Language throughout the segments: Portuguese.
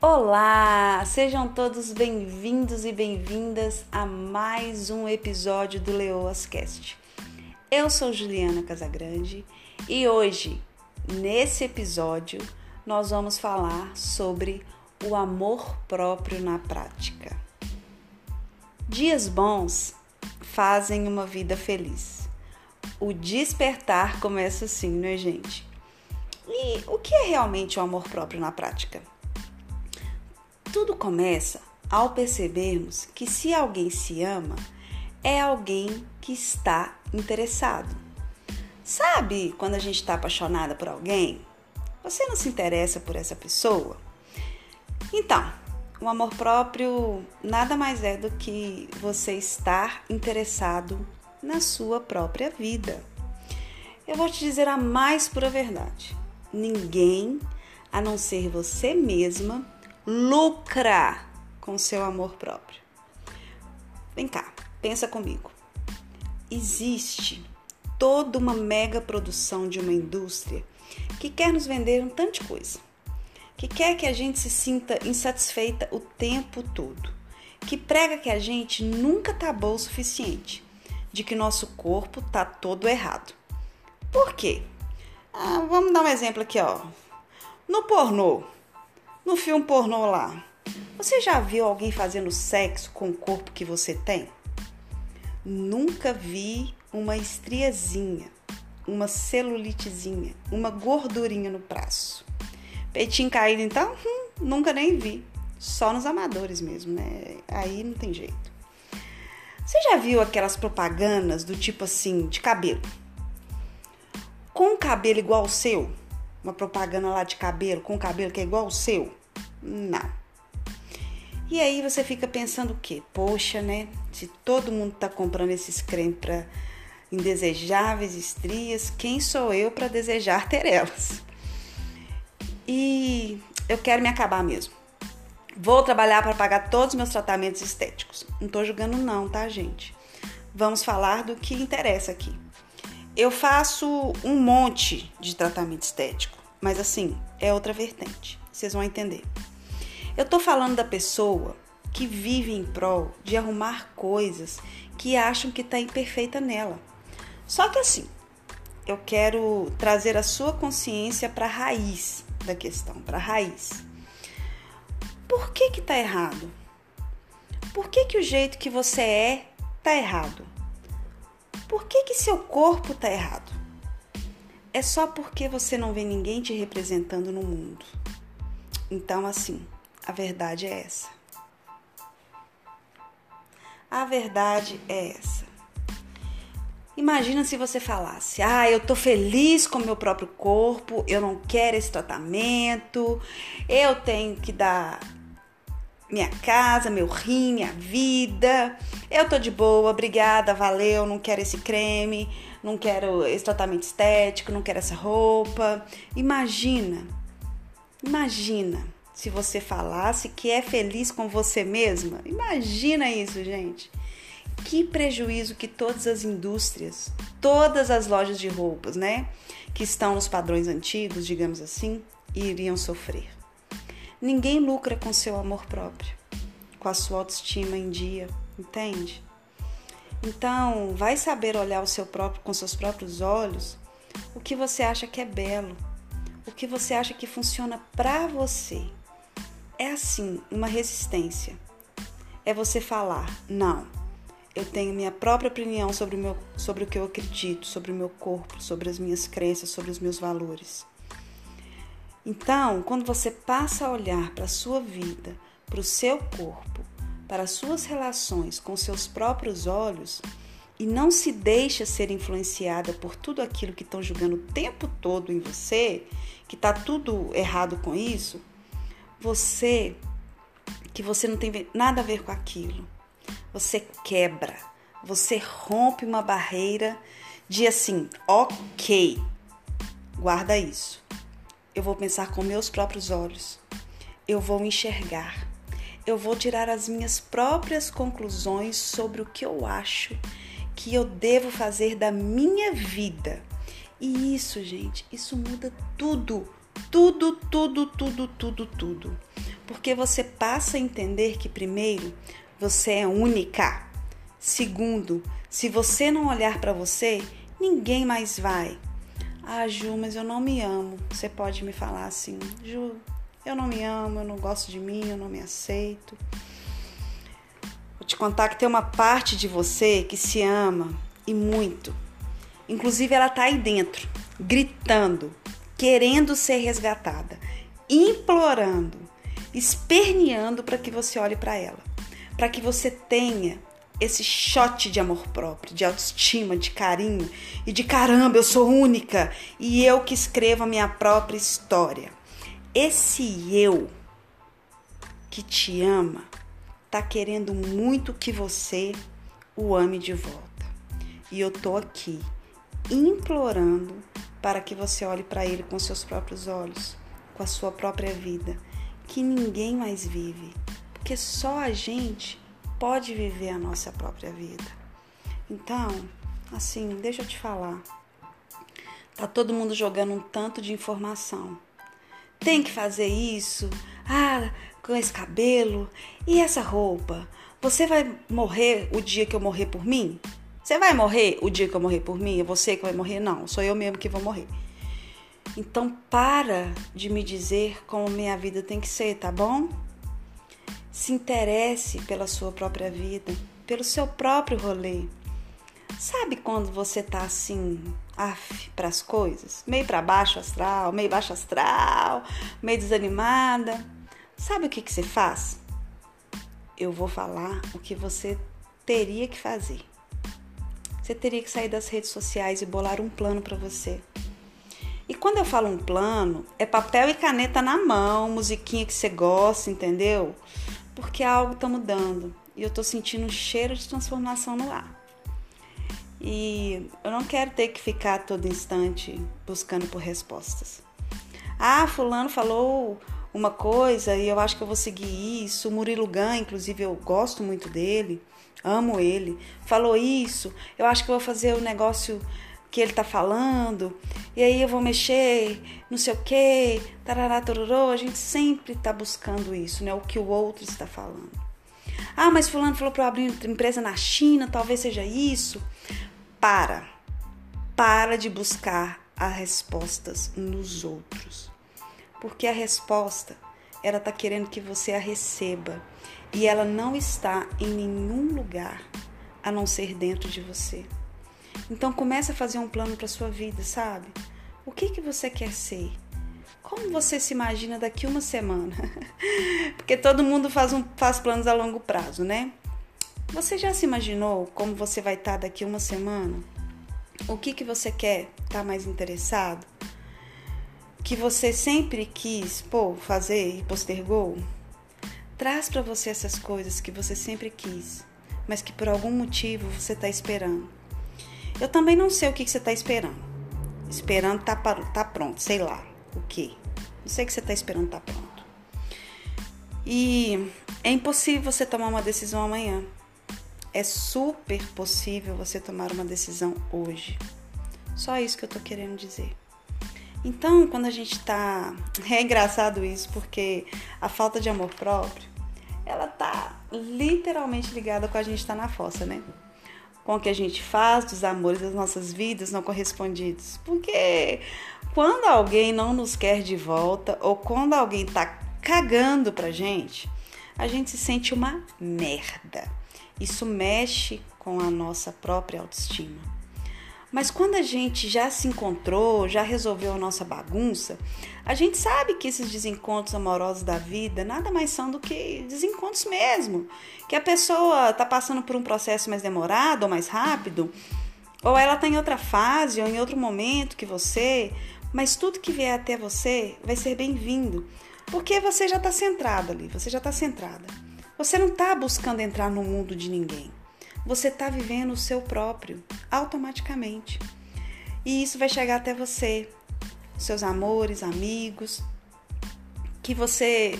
Olá, sejam todos bem-vindos e bem-vindas a mais um episódio do Leoas Cast. Eu sou Juliana Casagrande e hoje, nesse episódio, nós vamos falar sobre o amor próprio na prática. Dias bons fazem uma vida feliz. O despertar começa assim, não é, gente? E o que é realmente o amor próprio na prática? Tudo começa ao percebermos que se alguém se ama, é alguém que está interessado. Sabe quando a gente está apaixonada por alguém? Você não se interessa por essa pessoa? Então, o amor próprio nada mais é do que você estar interessado na sua própria vida. Eu vou te dizer a mais pura verdade: ninguém, a não ser você mesma, lucra com seu amor próprio. Vem cá, pensa comigo. Existe toda uma mega produção de uma indústria que quer nos vender um tanto de coisa, que quer que a gente se sinta insatisfeita o tempo todo, que prega que a gente nunca tá boa o suficiente, de que nosso corpo tá todo errado. Por quê? Ah, vamos dar um exemplo aqui, ó. No pornô, no filme pornô lá, você já viu alguém fazendo sexo com o corpo que você tem? Nunca vi uma estriazinha, uma celulitezinha, uma gordurinha no braço. Peitinho caído, então? Hum, nunca nem vi. Só nos amadores mesmo, né? Aí não tem jeito. Você já viu aquelas propagandas do tipo assim, de cabelo? Com cabelo igual ao seu? Uma propaganda lá de cabelo, com cabelo que é igual ao seu? Não. E aí você fica pensando o quê? Poxa, né? Se todo mundo tá comprando esses cremes para indesejáveis estrias, quem sou eu para desejar ter elas? E eu quero me acabar mesmo. Vou trabalhar para pagar todos os meus tratamentos estéticos. Não tô julgando não, tá, gente? Vamos falar do que interessa aqui. Eu faço um monte de tratamento estético, mas assim, é outra vertente. Vocês vão entender. Eu tô falando da pessoa que vive em prol de arrumar coisas que acham que está imperfeita nela. Só que assim, eu quero trazer a sua consciência para a raiz da questão, para a raiz. Por que que tá errado? Por que que o jeito que você é tá errado? Por que que seu corpo tá errado? É só porque você não vê ninguém te representando no mundo. Então assim, a verdade é essa. A verdade é essa. Imagina se você falasse: "Ah, eu tô feliz com meu próprio corpo, eu não quero esse tratamento, eu tenho que dar minha casa, meu rim, minha vida. Eu tô de boa, obrigada, valeu, não quero esse creme, não quero esse tratamento estético, não quero essa roupa". Imagina. Imagina se você falasse que é feliz com você mesma. Imagina isso, gente. Que prejuízo que todas as indústrias, todas as lojas de roupas, né, que estão nos padrões antigos, digamos assim, iriam sofrer. Ninguém lucra com seu amor próprio, com a sua autoestima em dia, entende? Então, vai saber olhar o seu próprio com seus próprios olhos o que você acha que é belo, o que você acha que funciona para você é assim, uma resistência. É você falar: não, eu tenho minha própria opinião sobre o, meu, sobre o que eu acredito, sobre o meu corpo, sobre as minhas crenças, sobre os meus valores. Então, quando você passa a olhar para a sua vida, para o seu corpo, para as suas relações com seus próprios olhos e não se deixa ser influenciada por tudo aquilo que estão julgando o tempo todo em você, que está tudo errado com isso, você que você não tem nada a ver com aquilo. Você quebra, você rompe uma barreira de assim, ok, guarda isso. Eu vou pensar com meus próprios olhos. Eu vou enxergar. Eu vou tirar as minhas próprias conclusões sobre o que eu acho que eu devo fazer da minha vida. E isso, gente, isso muda tudo tudo, tudo, tudo, tudo, tudo. Porque você passa a entender que, primeiro, você é única. Segundo, se você não olhar para você, ninguém mais vai. Ah, Ju, mas eu não me amo. Você pode me falar assim, Ju, eu não me amo, eu não gosto de mim, eu não me aceito. Vou te contar que tem uma parte de você que se ama e muito. Inclusive, ela tá aí dentro, gritando, querendo ser resgatada, implorando, esperneando para que você olhe para ela, para que você tenha esse shot de amor próprio, de autoestima, de carinho e de caramba, eu sou única e eu que escrevo a minha própria história. Esse eu que te ama tá querendo muito que você o ame de volta. E eu tô aqui implorando para que você olhe para ele com seus próprios olhos, com a sua própria vida, que ninguém mais vive, porque só a gente pode viver a nossa própria vida. Então, assim, deixa eu te falar. Tá todo mundo jogando um tanto de informação. Tem que fazer isso. Ah, com esse cabelo e essa roupa. Você vai morrer o dia que eu morrer por mim? Você vai morrer o dia que eu morrer por mim? É você que vai morrer? Não, sou eu mesmo que vou morrer. Então para de me dizer como minha vida tem que ser, tá bom? Se interesse pela sua própria vida, pelo seu próprio rolê. Sabe quando você tá assim, af, para as coisas? Meio para baixo astral, meio baixo astral, meio desanimada. Sabe o que, que você faz? Eu vou falar o que você teria que fazer. Você teria que sair das redes sociais e bolar um plano para você. E quando eu falo um plano, é papel e caneta na mão, musiquinha que você gosta, entendeu? porque algo está mudando e eu estou sentindo um cheiro de transformação no ar. E eu não quero ter que ficar todo instante buscando por respostas. Ah, fulano falou uma coisa e eu acho que eu vou seguir isso. O Murilo Gun, inclusive, eu gosto muito dele, amo ele. Falou isso, eu acho que eu vou fazer o negócio que ele tá falando, e aí eu vou mexer, não sei o que, tarará, a gente sempre tá buscando isso, né? O que o outro está falando. Ah, mas fulano falou para eu abrir empresa na China, talvez seja isso. Para. Para de buscar as respostas nos outros. Porque a resposta, ela tá querendo que você a receba, e ela não está em nenhum lugar a não ser dentro de você. Então comece a fazer um plano para sua vida, sabe? O que que você quer ser? Como você se imagina daqui uma semana? Porque todo mundo faz, um, faz planos a longo prazo, né? Você já se imaginou como você vai estar tá daqui uma semana? O que que você quer tá mais interessado? Que você sempre quis, pô, fazer e postergou? Traz para você essas coisas que você sempre quis, mas que por algum motivo você está esperando. Eu também não sei o que, que você está esperando. Esperando tá, tá pronto, sei lá o que. Não sei o que você está esperando tá pronto. E é impossível você tomar uma decisão amanhã. É super possível você tomar uma decisão hoje. Só isso que eu tô querendo dizer. Então, quando a gente tá. É engraçado isso, porque a falta de amor próprio, ela tá literalmente ligada com a gente tá na fossa, né? com o que a gente faz, dos amores das nossas vidas não correspondidos. Porque quando alguém não nos quer de volta ou quando alguém tá cagando pra gente, a gente se sente uma merda. Isso mexe com a nossa própria autoestima. Mas quando a gente já se encontrou, já resolveu a nossa bagunça, a gente sabe que esses desencontros amorosos da vida nada mais são do que desencontros mesmo. Que a pessoa está passando por um processo mais demorado ou mais rápido, ou ela está em outra fase ou em outro momento que você, mas tudo que vier até você vai ser bem-vindo, porque você já está centrado ali, você já está centrada. Você não está buscando entrar no mundo de ninguém você está vivendo o seu próprio, automaticamente. E isso vai chegar até você, seus amores, amigos, que você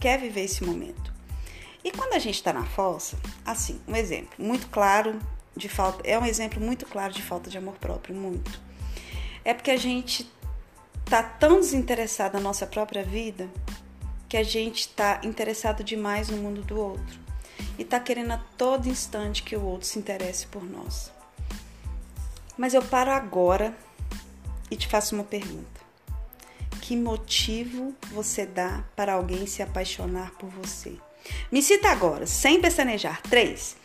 quer viver esse momento. E quando a gente está na fossa, assim, um exemplo muito claro de falta, é um exemplo muito claro de falta de amor próprio, muito. É porque a gente tá tão desinteressado na nossa própria vida que a gente está interessado demais no mundo do outro e está querendo a todo instante que o outro se interesse por nós. Mas eu paro agora e te faço uma pergunta. Que motivo você dá para alguém se apaixonar por você? Me cita agora, sem pestanejar, três.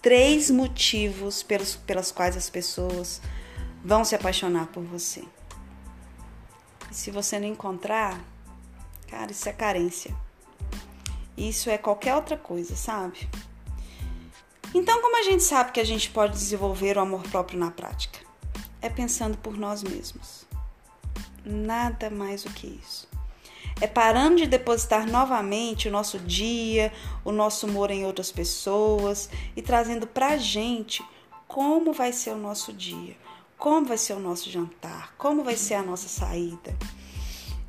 Três motivos pelos, pelas quais as pessoas vão se apaixonar por você. E se você não encontrar, cara, isso é carência. Isso é qualquer outra coisa, sabe? Então, como a gente sabe que a gente pode desenvolver o amor próprio na prática? É pensando por nós mesmos. Nada mais do que isso. É parando de depositar novamente o nosso dia, o nosso humor em outras pessoas e trazendo pra gente como vai ser o nosso dia, como vai ser o nosso jantar, como vai ser a nossa saída.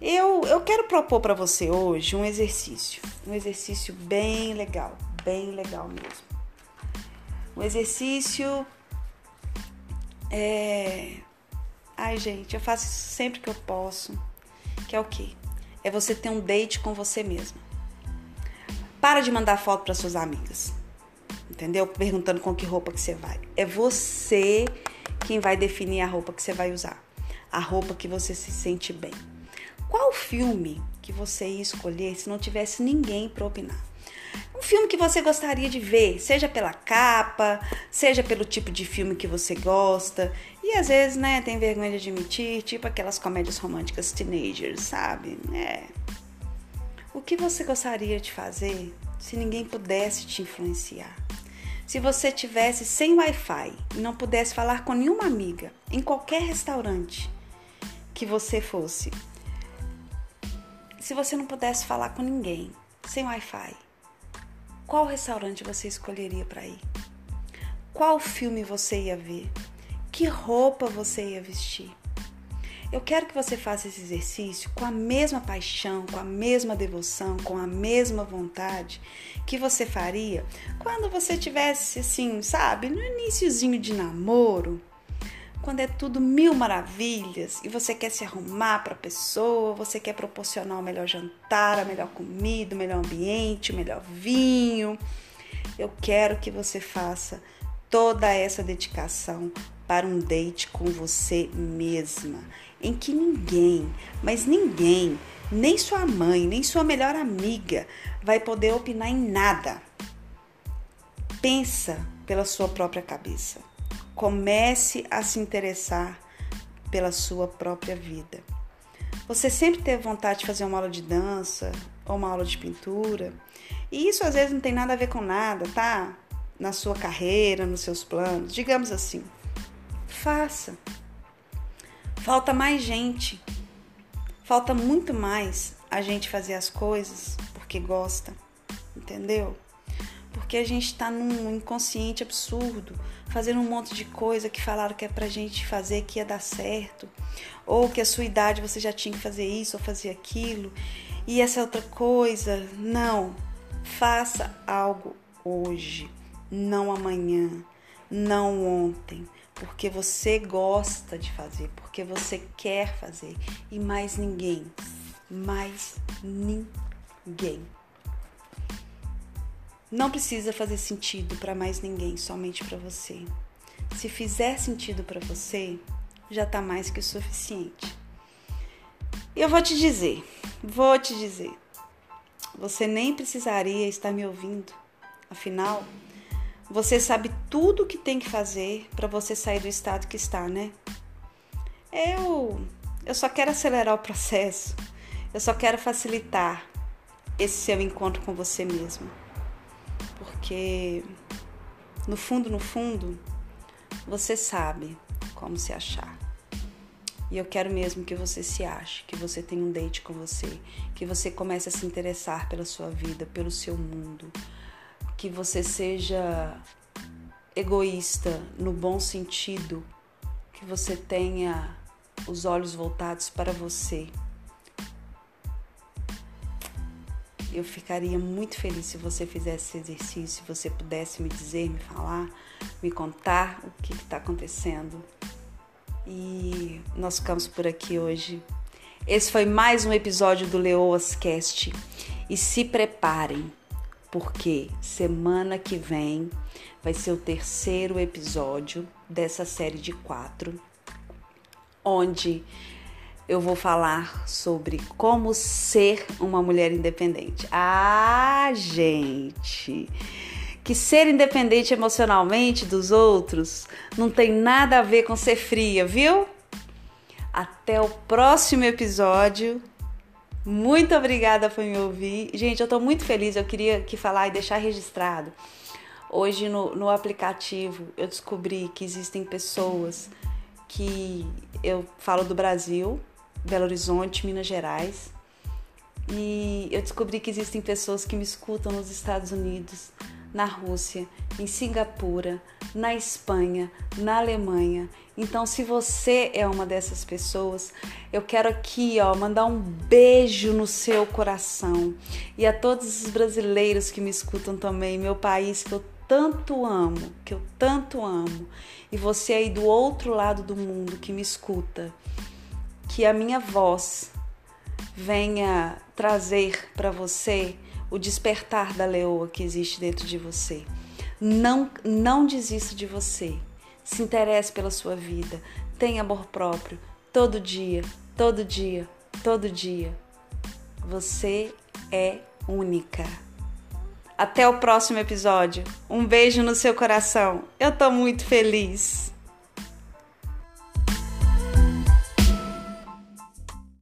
Eu, eu quero propor para você hoje um exercício, um exercício bem legal, bem legal mesmo. Um exercício é. Ai, gente, eu faço isso sempre que eu posso. Que é o quê? É você ter um date com você mesma. Para de mandar foto para suas amigas. Entendeu? Perguntando com que roupa que você vai. É você quem vai definir a roupa que você vai usar. A roupa que você se sente bem. Qual filme que você ia escolher se não tivesse ninguém para opinar? Um filme que você gostaria de ver, seja pela capa, seja pelo tipo de filme que você gosta. E às vezes, né, tem vergonha de admitir, tipo aquelas comédias românticas teenagers, sabe? É. O que você gostaria de fazer se ninguém pudesse te influenciar? Se você tivesse sem Wi-Fi e não pudesse falar com nenhuma amiga em qualquer restaurante que você fosse, se você não pudesse falar com ninguém, sem Wi-Fi, qual restaurante você escolheria para ir? Qual filme você ia ver? Que roupa você ia vestir? Eu quero que você faça esse exercício com a mesma paixão, com a mesma devoção, com a mesma vontade que você faria quando você tivesse assim, sabe, no iníciozinho de namoro, quando é tudo mil maravilhas e você quer se arrumar para a pessoa, você quer proporcionar o melhor jantar, a melhor comida, o melhor ambiente, o melhor vinho. Eu quero que você faça toda essa dedicação para um date com você mesma, em que ninguém, mas ninguém, nem sua mãe, nem sua melhor amiga vai poder opinar em nada. Pensa pela sua própria cabeça. Comece a se interessar pela sua própria vida. Você sempre teve vontade de fazer uma aula de dança ou uma aula de pintura, e isso às vezes não tem nada a ver com nada, tá? Na sua carreira, nos seus planos, digamos assim. Faça. Falta mais gente. Falta muito mais a gente fazer as coisas porque gosta, entendeu? Porque a gente está num inconsciente absurdo fazendo um monte de coisa que falaram que é pra gente fazer que ia dar certo, ou que a sua idade você já tinha que fazer isso ou fazer aquilo, e essa outra coisa. Não, faça algo hoje, não amanhã, não ontem, porque você gosta de fazer, porque você quer fazer e mais ninguém, mais ninguém. Não precisa fazer sentido para mais ninguém, somente para você. Se fizer sentido para você, já está mais que o suficiente. E eu vou te dizer, vou te dizer, você nem precisaria estar me ouvindo. Afinal, você sabe tudo o que tem que fazer para você sair do estado que está, né? Eu, eu só quero acelerar o processo. Eu só quero facilitar esse seu encontro com você mesmo porque no fundo, no fundo, você sabe como se achar. E eu quero mesmo que você se ache, que você tenha um date com você, que você comece a se interessar pela sua vida, pelo seu mundo, que você seja egoísta no bom sentido, que você tenha os olhos voltados para você Eu ficaria muito feliz se você fizesse esse exercício, se você pudesse me dizer, me falar, me contar o que está acontecendo. E nós ficamos por aqui hoje. Esse foi mais um episódio do Leoas Cast. E se preparem, porque semana que vem vai ser o terceiro episódio dessa série de quatro, onde eu vou falar sobre como ser uma mulher independente. Ah, gente! Que ser independente emocionalmente dos outros não tem nada a ver com ser fria, viu? Até o próximo episódio. Muito obrigada por me ouvir. Gente, eu tô muito feliz. Eu queria que falar e deixar registrado. Hoje no, no aplicativo eu descobri que existem pessoas que eu falo do Brasil, Belo Horizonte, Minas Gerais. E eu descobri que existem pessoas que me escutam nos Estados Unidos, na Rússia, em Singapura, na Espanha, na Alemanha. Então, se você é uma dessas pessoas, eu quero aqui, ó, mandar um beijo no seu coração. E a todos os brasileiros que me escutam também, meu país que eu tanto amo, que eu tanto amo. E você aí do outro lado do mundo que me escuta, que a minha voz venha trazer para você o despertar da leoa que existe dentro de você. Não, não desista de você. Se interesse pela sua vida. Tenha amor próprio. Todo dia, todo dia, todo dia. Você é única. Até o próximo episódio. Um beijo no seu coração. Eu tô muito feliz.